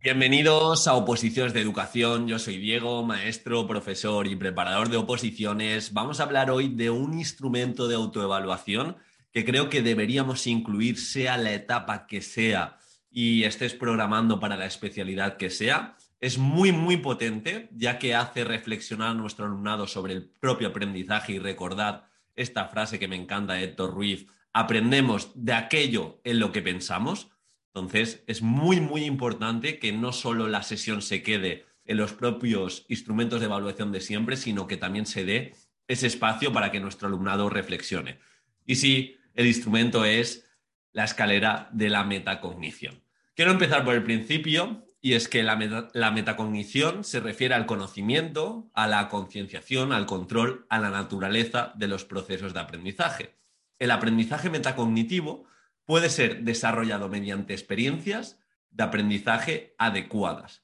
Bienvenidos a Oposiciones de Educación. Yo soy Diego, maestro, profesor y preparador de oposiciones. Vamos a hablar hoy de un instrumento de autoevaluación que creo que deberíamos incluir, sea la etapa que sea y estés programando para la especialidad que sea. Es muy, muy potente, ya que hace reflexionar a nuestro alumnado sobre el propio aprendizaje y recordar esta frase que me encanta de Héctor Ruiz, aprendemos de aquello en lo que pensamos. Entonces, es muy, muy importante que no solo la sesión se quede en los propios instrumentos de evaluación de siempre, sino que también se dé ese espacio para que nuestro alumnado reflexione. Y sí, el instrumento es la escalera de la metacognición. Quiero empezar por el principio, y es que la, la metacognición se refiere al conocimiento, a la concienciación, al control, a la naturaleza de los procesos de aprendizaje. El aprendizaje metacognitivo puede ser desarrollado mediante experiencias de aprendizaje adecuadas.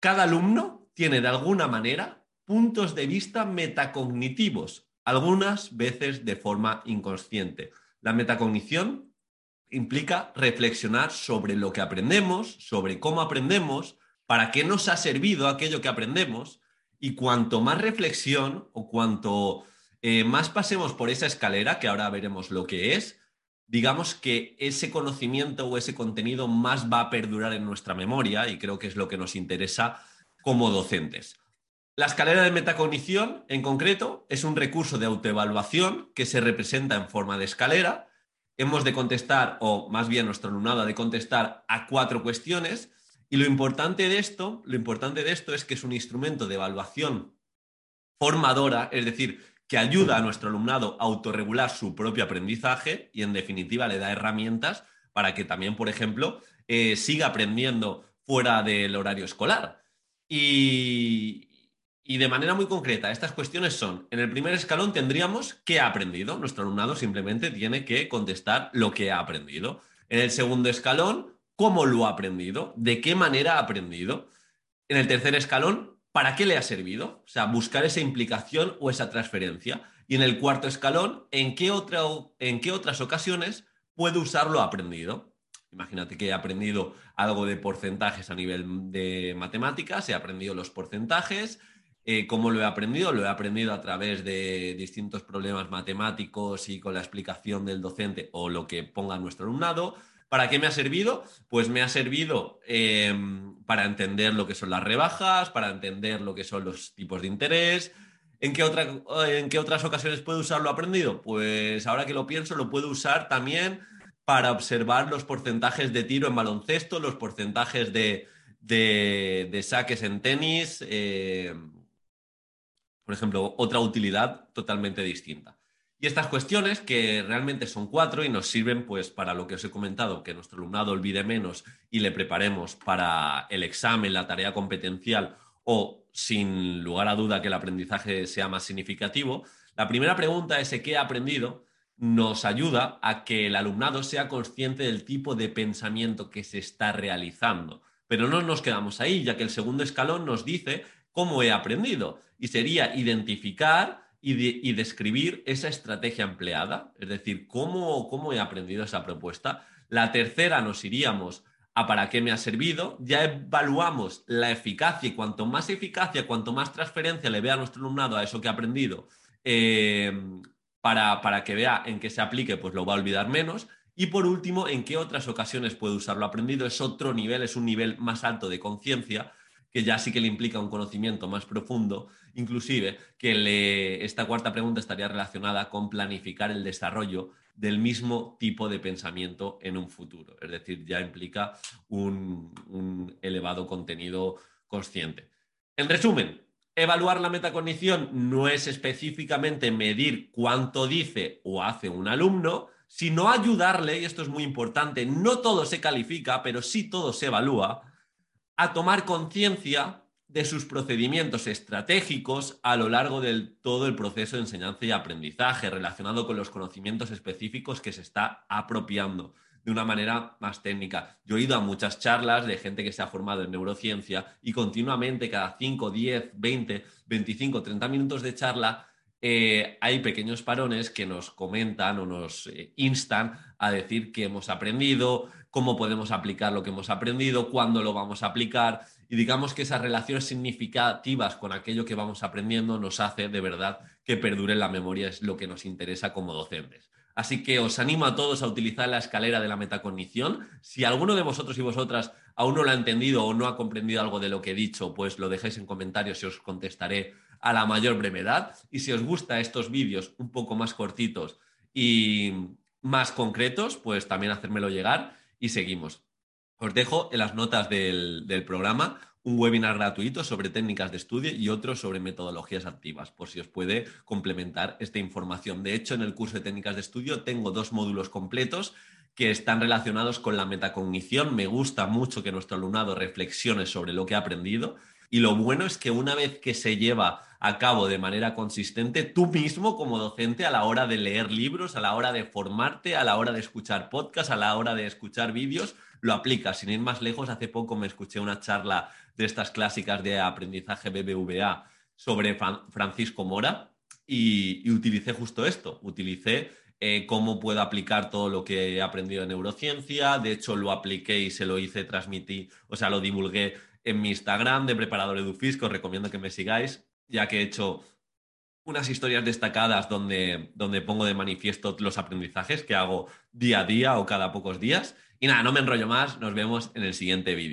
Cada alumno tiene de alguna manera puntos de vista metacognitivos, algunas veces de forma inconsciente. La metacognición implica reflexionar sobre lo que aprendemos, sobre cómo aprendemos, para qué nos ha servido aquello que aprendemos, y cuanto más reflexión o cuanto eh, más pasemos por esa escalera, que ahora veremos lo que es, digamos que ese conocimiento o ese contenido más va a perdurar en nuestra memoria y creo que es lo que nos interesa como docentes. La escalera de metacognición, en concreto, es un recurso de autoevaluación que se representa en forma de escalera. Hemos de contestar, o más bien nuestro alumnado ha de contestar a cuatro cuestiones. Y lo importante de esto, lo importante de esto es que es un instrumento de evaluación formadora, es decir, que ayuda a nuestro alumnado a autorregular su propio aprendizaje y en definitiva le da herramientas para que también, por ejemplo, eh, siga aprendiendo fuera del horario escolar. Y, de manera muy concreta, estas cuestiones son, en el primer escalón tendríamos qué ha aprendido. Nuestro alumnado simplemente tiene que contestar lo que ha aprendido. En el segundo escalón, cómo lo ha aprendido, de qué manera ha aprendido. En el tercer escalón, ¿para qué le ha servido? O sea, buscar esa implicación o esa transferencia. Y en el cuarto escalón, ¿en qué, otras ocasiones puede usarlo aprendido? Imagínate que he aprendido algo de porcentajes a nivel de matemáticas, he aprendido los porcentajes. Eh, ¿Cómo lo he aprendido? Lo he aprendido a través de distintos problemas matemáticos y con la explicación del docente o lo que ponga nuestro alumnado. ¿Para qué me ha servido? Pues me ha servido em, para entender lo que son las rebajas, para entender lo que son los tipos de interés. ¿En qué, ¿En qué otras ocasiones puedo usarlo aprendido? Pues ahora que lo pienso, lo puedo usar también para observar los porcentajes de tiro en baloncesto, los porcentajes de, saques en tenis. Em, por ejemplo, otra utilidad totalmente distinta. Y estas cuestiones, que realmente son cuatro y nos sirven pues para lo que os he comentado, que nuestro alumnado olvide menos y le preparemos para el examen, la tarea competencial o, sin lugar a duda, que el aprendizaje sea más significativo, la primera pregunta, ese qué ha aprendido, nos ayuda a que el alumnado sea consciente del tipo de pensamiento que se está realizando. Pero no nos quedamos ahí, ya que el segundo escalón nos dice cómo he aprendido. Y sería identificar y, describir esa estrategia empleada, es decir, cómo, cómo he aprendido esa propuesta. La tercera nos iríamos a para qué me ha servido, ya evaluamos la eficacia y cuanto más eficacia, cuanto más transferencia le vea a nuestro alumnado a eso que ha aprendido, eh, para, para, que vea en qué se aplique, pues lo va a olvidar menos. Y por último, en qué otras ocasiones puede usarlo aprendido, es otro nivel, es un nivel más alto de conciencia que ya sí que le implica un conocimiento más profundo, inclusive que esta cuarta pregunta estaría relacionada con planificar el desarrollo del mismo tipo de pensamiento en un futuro. Es decir, ya implica un, un elevado contenido consciente. En resumen, evaluar la metacognición no es específicamente medir cuánto dice o hace un alumno, sino ayudarle, y esto es muy importante, no todo se califica, pero sí todo se evalúa, a tomar conciencia de sus procedimientos estratégicos a lo largo de todo el proceso de enseñanza y aprendizaje relacionado con los conocimientos específicos que se está apropiando de una manera más técnica. Yo he ido a muchas charlas de gente que se ha formado en neurociencia y continuamente cada 5, 10, 20, 25, 30 minutos de charla eh, hay pequeños parones que nos comentan o nos eh, instan a decir que hemos aprendido, cómo podemos aplicar lo que hemos aprendido, cuándo lo vamos a aplicar y digamos que esas relaciones significativas con aquello que vamos aprendiendo nos hace de verdad que perdure en la memoria, es lo que nos interesa como docentes. Así que os animo a todos a utilizar la escalera de la metacognición. Si alguno de vosotros y vosotras aún no lo ha entendido o no ha comprendido algo de lo que he dicho, pues lo dejéis en comentarios y os contestaré a la mayor brevedad. Y si os gustan estos vídeos un poco más cortitos y más concretos, pues también hacérmelo llegar y seguimos. Os dejo en las notas del, del programa un webinar gratuito sobre técnicas de estudio y otro sobre metodologías activas, por si os puede complementar esta información. De hecho, en el curso de técnicas de estudio tengo dos módulos completos que están relacionados con la metacognición. Me gusta mucho que nuestro alumnado reflexione sobre lo que ha aprendido y lo bueno es que una vez que se lleva a cabo de manera consistente, tú mismo como docente a la hora de leer libros, a la hora de formarte, a la hora de escuchar podcasts, a la hora de escuchar vídeos, lo aplicas. Sin ir más lejos, hace poco me escuché una charla de estas clásicas de aprendizaje BBVA sobre Francisco Mora y, utilicé justo esto, utilicé eh, cómo puedo aplicar todo lo que he aprendido en neurociencia, de hecho lo apliqué y se lo hice transmití, o sea, lo divulgué en mi Instagram de Preparador Edufisco, os recomiendo que me sigáis, ya que he hecho unas historias destacadas donde, donde pongo de manifiesto los aprendizajes que hago día a día o cada pocos días. Y nada, no me enrollo más, nos vemos en el siguiente vídeo.